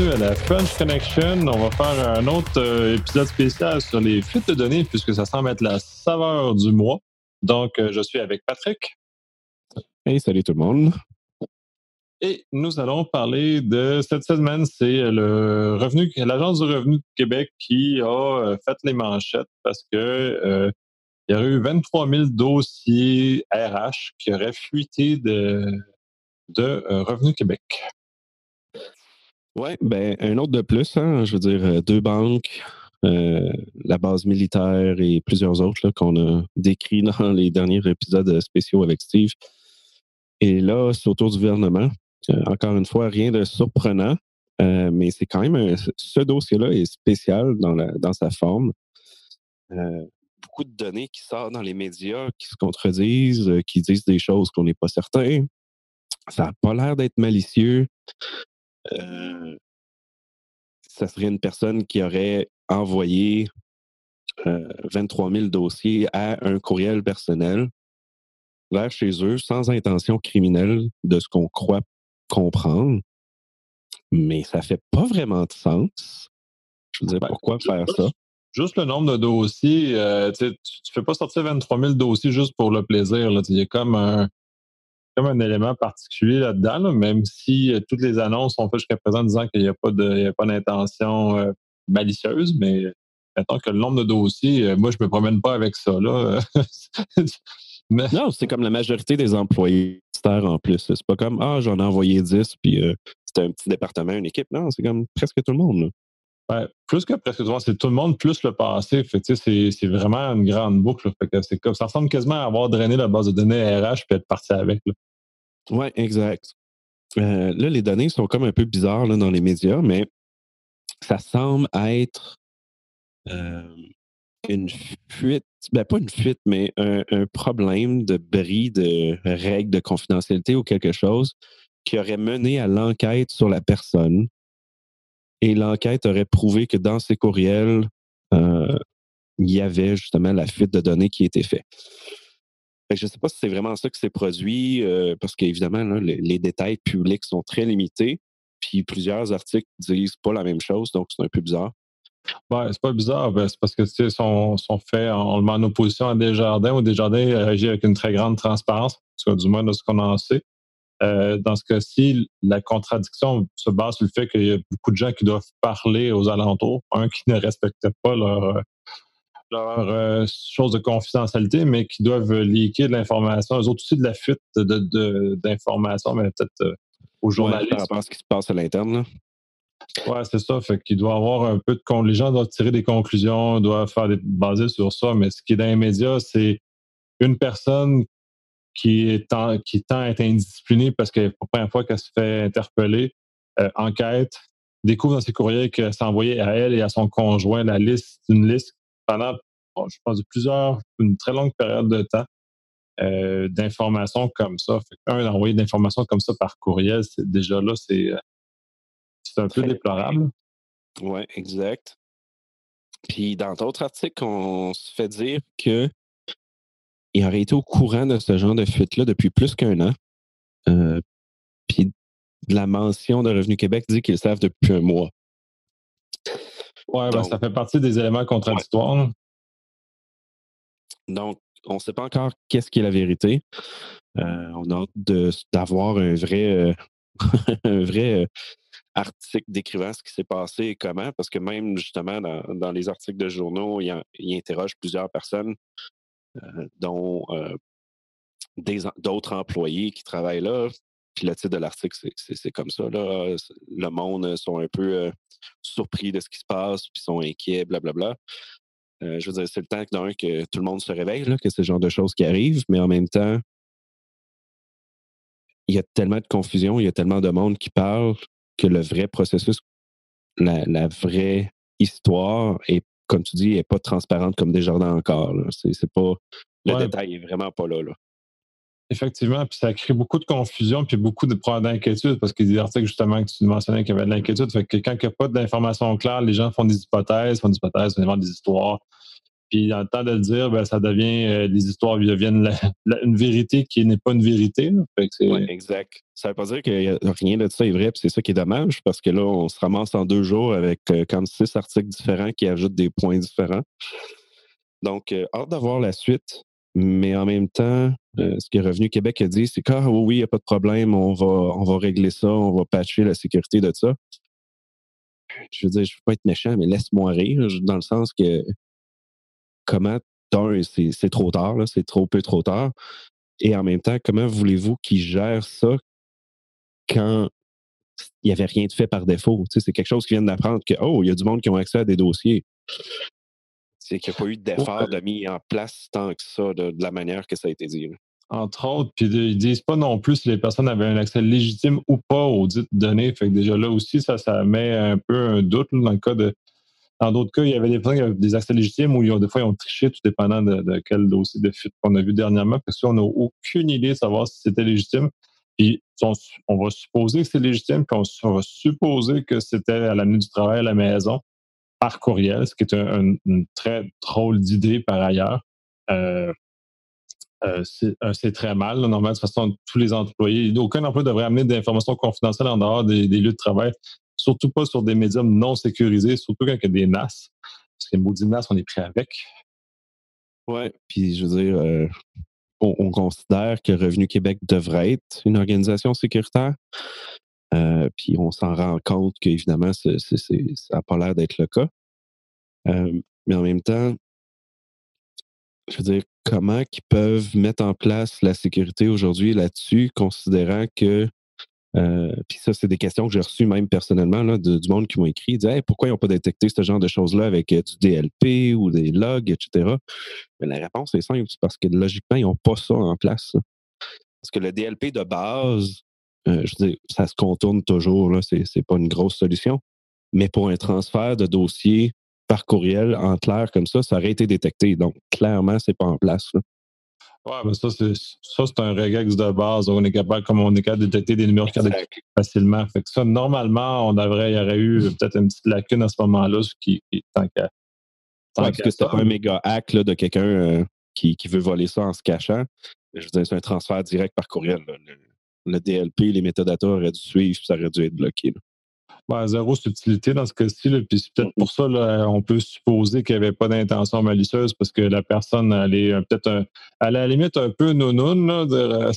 bienvenue à la French Connection. On va faire un autre euh, épisode spécial sur les fuites de données puisque ça semble être la saveur du mois. Donc, euh, je suis avec Patrick. Hey, salut tout le monde. Et nous allons parler de cette semaine, c'est le revenu, l'Agence du revenu de Québec qui a euh, fait les manchettes parce que il y aurait eu 23 000 dossiers RH qui auraient fuité de, de Revenu Québec. Oui, ben un autre de plus, hein, je veux dire, euh, deux banques, euh, la base militaire et plusieurs autres qu'on a décrits dans les derniers épisodes spéciaux avec Steve. Et là, c'est autour du gouvernement. Euh, encore une fois, rien de surprenant, mais c'est quand même ce dossier-là est spécial dans, la, dans sa forme. beaucoup de données qui sortent dans les médias, qui se contredisent, qui disent des choses qu'on n'est pas certain. Ça n'a pas l'air d'être malicieux. Euh, ça serait une personne qui aurait envoyé 23 000 dossiers à un courriel personnel vers chez eux sans intention criminelle de ce qu'on croit comprendre. Mais ça fait pas vraiment de sens. Je veux dire, ben, pourquoi faire ça? Juste le nombre de dossiers, euh, tu ne fais pas sortir 23 000 dossiers juste pour le plaisir. Il y a comme un, comme un élément particulier là-dedans, même si euh, toutes les annonces sont faites jusqu'à présent disant qu'il n'y a pas d'intention euh, malicieuse, mais maintenant que le nombre de dossiers, euh, moi, je ne me promène pas avec ça. Là. Non, c'est comme la majorité des employés en plus. C'est pas comme Ah, j'en ai envoyé 10, puis c'était un petit département, une équipe. Non, c'est comme presque tout le monde. Plus que presque tout le monde, c'est tout le monde plus le passé. c'est vraiment une grande boucle. Fait ça ressemble quasiment à avoir drainé la base de données RH puis être parti avec. Oui, exact. Euh, là, les données sont comme un peu bizarres dans les médias, mais ça semble être euh, une fuite, ben pas une fuite, mais un, problème de bris de règles de confidentialité ou quelque chose qui aurait mené à l'enquête sur la personne. Et l'enquête aurait prouvé que dans ces courriels, euh, il y avait justement la fuite de données qui était faite je ne sais pas si c'est vraiment ça qui s'est produit, euh, parce qu'évidemment, les, détails publics sont très limités. Puis plusieurs articles disent pas la même chose, donc c'est un peu bizarre. Ouais, c'est pas bizarre, ben, c'est parce que ils sont, faits, on le met en opposition à Desjardins, ou Desjardins agit avec une très grande transparence, du moins de ce qu'on en sait. Euh, dans ce cas-ci, la contradiction se base sur le fait qu'il y a beaucoup de gens qui doivent parler aux alentours, un qui ne respecte pas leur, leur euh, chose de confidentialité, mais qui doivent liquer de l'information. Eux autres aussi de la fuite d'informations, de, mais peut-être euh, aux journalistes. par rapport à ce qui se passe à l'interne. Oui, c'est ça. Fait qu'il doit avoir un peu de. Les gens doivent tirer des conclusions, doivent faire des basées sur ça, mais ce qui est dans les médias, c'est une personne qui, est qui tend à être indisciplinée parce que pour la première fois qu'elle se fait interpeller, euh, enquête, découvre dans ses courriels qu'elle s'est envoyée à elle et à son conjoint la liste, une liste pendant, je pense, plusieurs, une très longue période de temps euh, d'informations comme ça. Fait un, d'envoyer de l'information comme ça par courriel, c'est déjà là, c'est, euh, un peu déplorable. Oui, exact. Puis dans d'autres articles, on se fait dire que il aurait été au courant de ce genre de fuite-là depuis plus qu'un an. Euh, puis la mention de Revenu Québec dit qu'ils savent depuis un mois. Oui, ben, ça fait partie des éléments contradictoires. Donc, on ne sait pas encore qu'est-ce qui est la vérité. Euh, on a hâte d'avoir un vrai, euh, un vrai euh, article décrivant ce qui s'est passé et comment, parce que même justement dans, les articles de journaux, il, il interroge plusieurs personnes, dont d'autres employés qui travaillent là, puis le titre de l'article, c'est comme ça. Là. Le monde sont un peu euh, surpris de ce qui se passe, puis sont inquiets, blablabla. Euh, je veux dire, c'est le temps d'un que tout le monde se réveille, là, que ce genre de choses qui arrivent, mais en même temps, il y a tellement de confusion, il y a tellement de monde qui parle que le vrai processus, la, vraie histoire est, comme tu dis, n'est pas transparente comme des jardins encore. C'est pas. Le détail est vraiment pas là. là. Effectivement, puis ça crée beaucoup de confusion puis beaucoup de problèmes d'inquiétude parce qu'il y a des articles justement que tu mentionnais qu'il y avait de l'inquiétude. Fait que quand il n'y a pas d'informations claires, les gens font des hypothèses, font des hypothèses, font des histoires. Puis dans le temps de le dire, ben, ça devient, euh, les histoires deviennent une vérité qui n'est pas une vérité. Oui, exact. Ça ne veut pas dire que rien de ça est vrai, puis c'est ça qui est dommage, parce que là, on se ramasse en deux jours avec euh, comme six articles différents qui ajoutent des points différents. Donc, euh, hâte d'avoir la suite, mais en même temps, ce que Revenu Québec a dit, c'est que ah, oui, il n'y a pas de problème, on va, on va régler ça, on va patcher la sécurité de ça. Je veux dire, je ne veux pas être méchant, mais laisse-moi rire, dans le sens que comment, d'un, c'est trop tard, c'est trop peu trop tard. Et en même temps, comment voulez-vous qu'ils gèrent ça quand il n'y avait rien de fait par défaut? c'est quelque chose qui vient d'apprendre que, oh, il y a du monde qui ont accès à des dossiers. C'est qu'il n'y a pas eu d'effort de mis en place tant que ça, de, la manière que ça a été dit. Entre autres, puis ils disent pas non plus si les personnes avaient un accès légitime ou pas aux dites données. Fait que déjà là aussi, ça, ça met un peu un doute dans le cas de dans d'autres cas, il y avait des personnes qui avaient des accès légitimes ont, des fois, ils ont triché, tout dépendant de, quel dossier de fuite qu'on a vu dernièrement, parce qu'on n'a aucune idée de savoir si c'était légitime. Puis on, va supposer que c'est légitime, puis on, va supposer que c'était à la du travail à la maison par courriel, ce qui est une très drôle d'idée par ailleurs. Euh, euh, euh, c'est très mal. Normalement, de toute façon, tous les employés, aucun employé devrait amener des informations confidentielles en dehors des lieux de travail surtout pas sur des médiums non sécurisés, surtout quand il y a des NAS. Parce que les maudits NAS, on est prêt avec. Ouais, puis je veux dire, euh, on, considère que Revenu Québec devrait être une organisation sécuritaire. Euh, puis on s'en rend compte qu'évidemment, ça n'a pas l'air d'être le cas. Euh, mais en même temps, je veux dire, comment ils peuvent mettre en place la sécurité aujourd'hui là-dessus, considérant que euh, puis ça, c'est des questions que j'ai reçues même personnellement là, du monde qui m'ont écrit. Ils disaient pourquoi ils n'ont pas détecté ce genre de choses-là avec euh, du DLP ou des logs, etc. Mais la réponse est simple, c'est parce que logiquement, ils n'ont pas ça en place. Parce que le DLP de base, euh, je veux dire, ça se contourne toujours, là, c'est pas une grosse solution. Mais pour un transfert de dossier par courriel en clair comme ça, ça aurait été détecté. Donc, clairement, c'est pas en place. Oui, mais ça, c'est ça, c'est un regex de base. On est capable, comme on est capable de détecter des numéros de facilement. Fait que ça, normalement, on devrait, il y aurait eu peut-être une petite lacune à ce moment-là, ce qui, tant qu'à. parce que c'était pas un méga hack de quelqu'un euh, qui, qui, veut voler ça en se cachant. Je veux dire, c'est un transfert direct par courriel. Le, DLP, les métadatas auraient dû suivre, ça aurait dû être bloqué. Ben, zéro subtilité dans ce cas-ci. Puis c'est peut-être pour ça on peut supposer qu'il n'y avait pas d'intention malicieuse parce que la personne, elle est euh, peut-être à la limite un peu nounoun. Là, euh,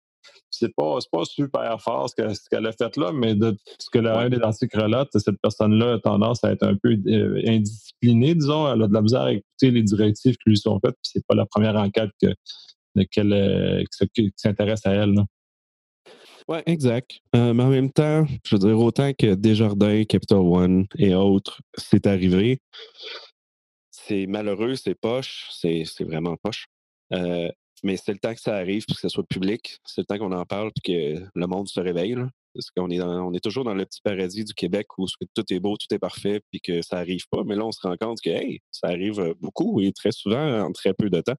c'est pas, pas super fort ce qu'elle a fait là, mais de ce que l'un des articles relate, cette personne-là a tendance à être un peu euh, indisciplinée, disons. Elle a de la misère à écouter les directives qui lui sont faites, puis c'est pas la première enquête que, qu'elle, qui s'intéresse à elle. Là. Oui, exact. Euh, mais en même temps, je veux dire, autant que Desjardins, Capital One et autres, c'est arrivé, c'est malheureux, c'est poche, c'est vraiment poche. Euh, mais c'est le temps que ça arrive que ce soit public. C'est le temps qu'on en parle et que le monde se réveille. Parce qu'on est, on est toujours dans le petit paradis du Québec où tout est beau, tout est parfait, puis que ça arrive pas. Mais là, on se rend compte que hey, ça arrive beaucoup et très souvent en très peu de temps.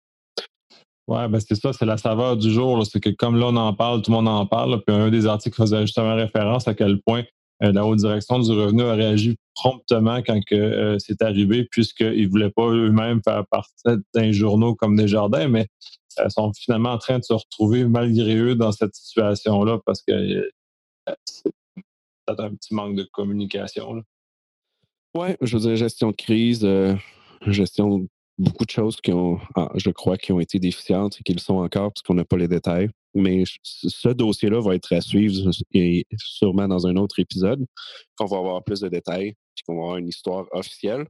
Oui, ben c'est ça, c'est la saveur du jour. C'est que comme là, on en parle, tout le monde en parle. puis un des articles faisait justement référence à quel point euh, la haute direction du revenu a réagi promptement quand euh, c'est arrivé, puisqu'ils ne voulaient pas eux-mêmes faire partie d'un journaux comme Desjardins, mais ils euh, sont finalement en train de se retrouver malgré eux dans cette situation-là parce que c'est peut-être un petit manque de communication. Oui, je veux dire, gestion de crise, gestion beaucoup de choses qui ont, ah, je crois, qui ont été déficientes et qui le sont encore parce qu'on n'a pas les détails. Mais ce dossier-là va être à suivre et sûrement dans un autre épisode, qu'on va avoir plus de détails, puis qu'on va avoir une histoire officielle.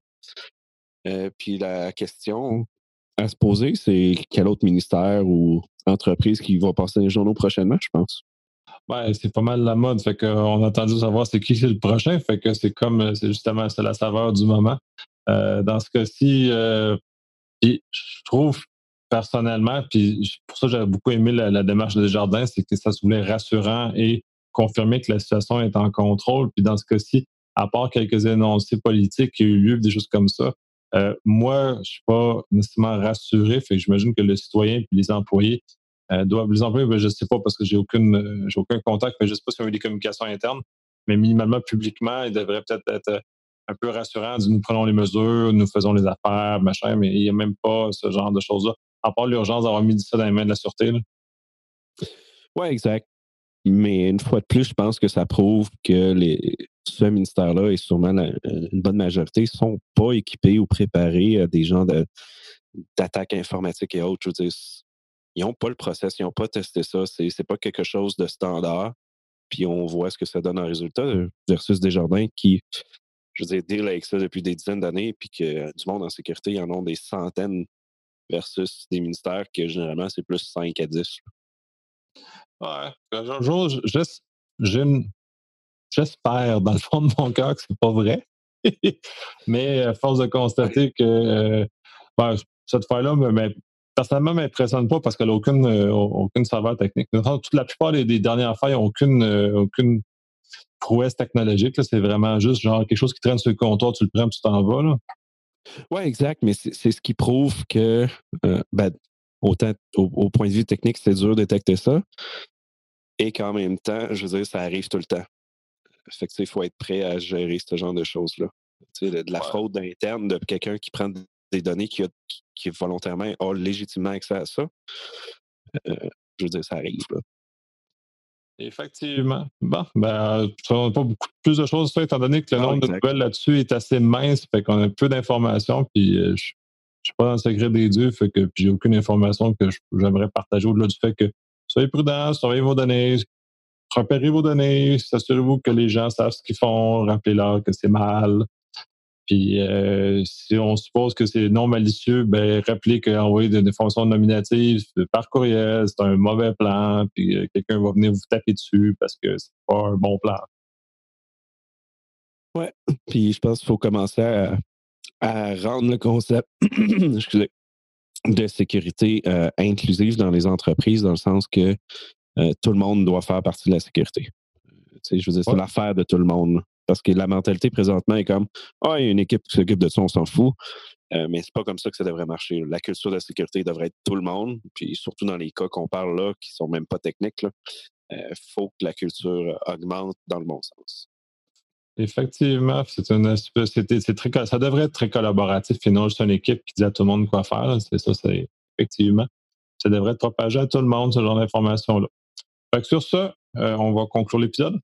Euh, puis la question à se poser, c'est quel autre ministère ou entreprise qui va passer les journaux prochainement, je pense? Ouais, c'est pas mal la mode. Fait qu'on attend juste savoir c'est qui c'est le prochain. Fait que c'est comme c'est justement c'est la saveur du moment. Euh, dans ce cas-ci, euh, puis je trouve personnellement, puis pour ça j'avais beaucoup aimé la, démarche de Jardin, c'est que ça se voulait rassurant et confirmer que la situation est en contrôle. Puis dans ce cas-ci, à part quelques énoncés politiques qui ont eu lieu, des choses comme ça, euh, moi, je suis pas nécessairement rassuré. Fait que j'imagine que le citoyen et les employés euh, doivent. Les employés, ben, je sais pas parce que j'ai aucune, j'ai aucun contact, mais je sais pas s'il y a eu des communications internes. Mais minimalement, publiquement, ils devraient peut-être être un peu rassurant, nous prenons les mesures, nous faisons les affaires, machin, mais il n'y a même pas ce genre de choses-là. À part l'urgence d'avoir mis ça dans les mains de la sûreté. Oui, exact. Mais une fois de plus, je pense que ça prouve que les, ce ministère-là et sûrement une bonne majorité ne sont pas équipés ou préparés à des gens d'attaques informatiques et autres. Je veux dire, ils n'ont pas le process, ils n'ont pas testé ça. C'est n'est pas quelque chose de standard. Puis on voit ce que ça donne en résultat euh, versus Desjardins qui, je veux dire, deal avec ça depuis des dizaines d'années, puis que euh, du monde en sécurité, ils en ont des centaines versus des ministères que généralement, c'est plus 5 à 10. Ouais. Un jour, j'espère dans le fond de mon cœur que c'est pas vrai. mais à force de constater que euh, ben, cette fois-là, mais, personnellement, ne m'impressionne pas parce qu'elle n'a aucune, euh, aucune saveur technique. Toute la plupart des, dernières failles n'ont aucune, euh, aucune prouesse technologique. C'est vraiment juste genre quelque chose qui traîne sur le comptoir, tu le prends, tu t'en vas. Oui, exact, mais c'est ce qui prouve que, ben, autant au, point de vue technique, c'est dur de détecter ça. Et qu'en même temps, je veux dire, ça arrive tout le temps. Fait que, il faut être prêt à gérer ce genre de choses-là. De, de la fraude interne de quelqu'un qui prend des données qui, a, qui, volontairement a légitimement accès à ça. Euh, je veux dire, ça arrive. Là. Effectivement. Bon, ben, on n'a pas beaucoup plus de choses, étant donné que le nombre de nouvelles là-dessus est assez mince, fait qu'on a peu d'informations, puis euh, je ne suis pas dans le secret des dieux, fait que j'ai aucune information que j'aimerais partager au-delà du fait que soyez prudents, surveillez vos données, repérez vos données, assurez-vous que les gens savent ce qu'ils font, rappelez-leur que c'est mal, puis euh, si on suppose que c'est non malicieux, ben rappelez qu'envoyer des informations nominatives par courriel, c'est un mauvais plan, puis euh, quelqu'un va venir vous taper dessus parce que c'est pas un bon plan. Ouais. Puis je pense qu'il faut commencer à, rendre le concept de sécurité euh, inclusive dans les entreprises, dans le sens que tout le monde doit faire partie de la sécurité. je veux dire, c'est l'affaire de tout le monde. Parce que la mentalité présentement est comme Ah, il y a une équipe qui s'occupe de ça, on s'en fout. Euh, mais c'est pas comme ça que ça devrait marcher. La culture de la sécurité devrait être tout le monde, puis surtout dans les cas qu'on parle là, qui sont même pas techniques, il euh, faut que la culture augmente dans le bon sens. Effectivement, c'est très ça devrait être très collaboratif et non juste une équipe qui dit à tout le monde quoi faire. C'est ça, c'est effectivement. Ça devrait être propagé à tout le monde, ce genre d'informations-là. sur ça, euh, on va conclure l'épisode.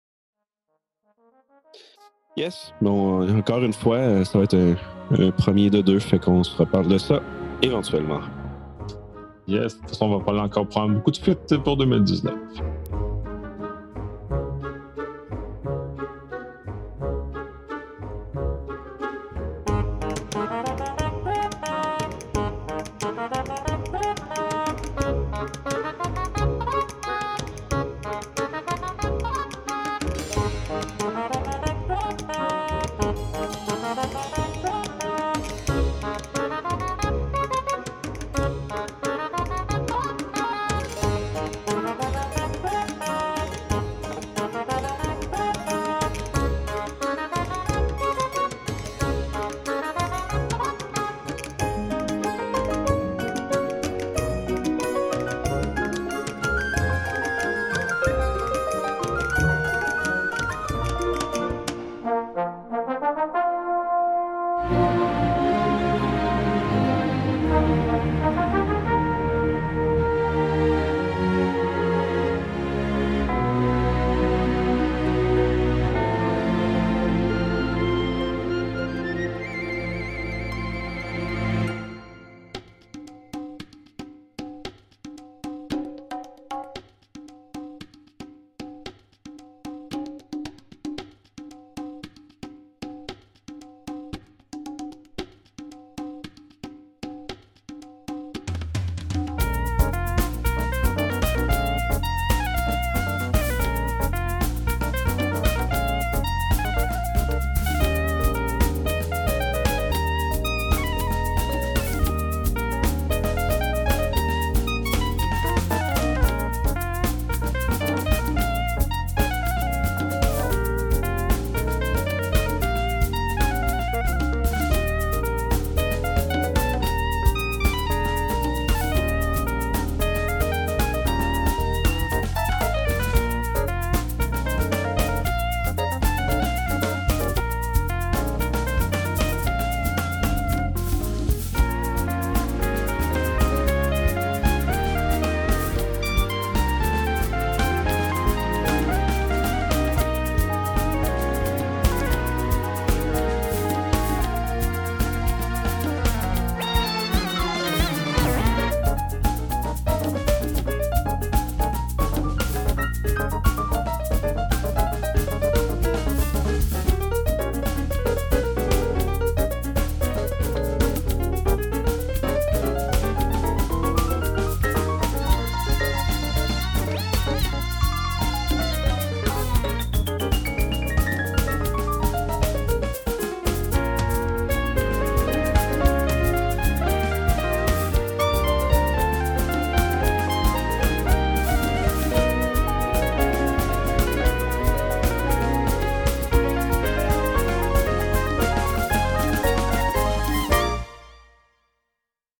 Yes. Bon, euh, encore une fois, euh, ça va être un, premier de deux, fait qu'on se reparle de ça éventuellement. Yes. De toute façon, on va pas encore prendre beaucoup de fuites pour 2019.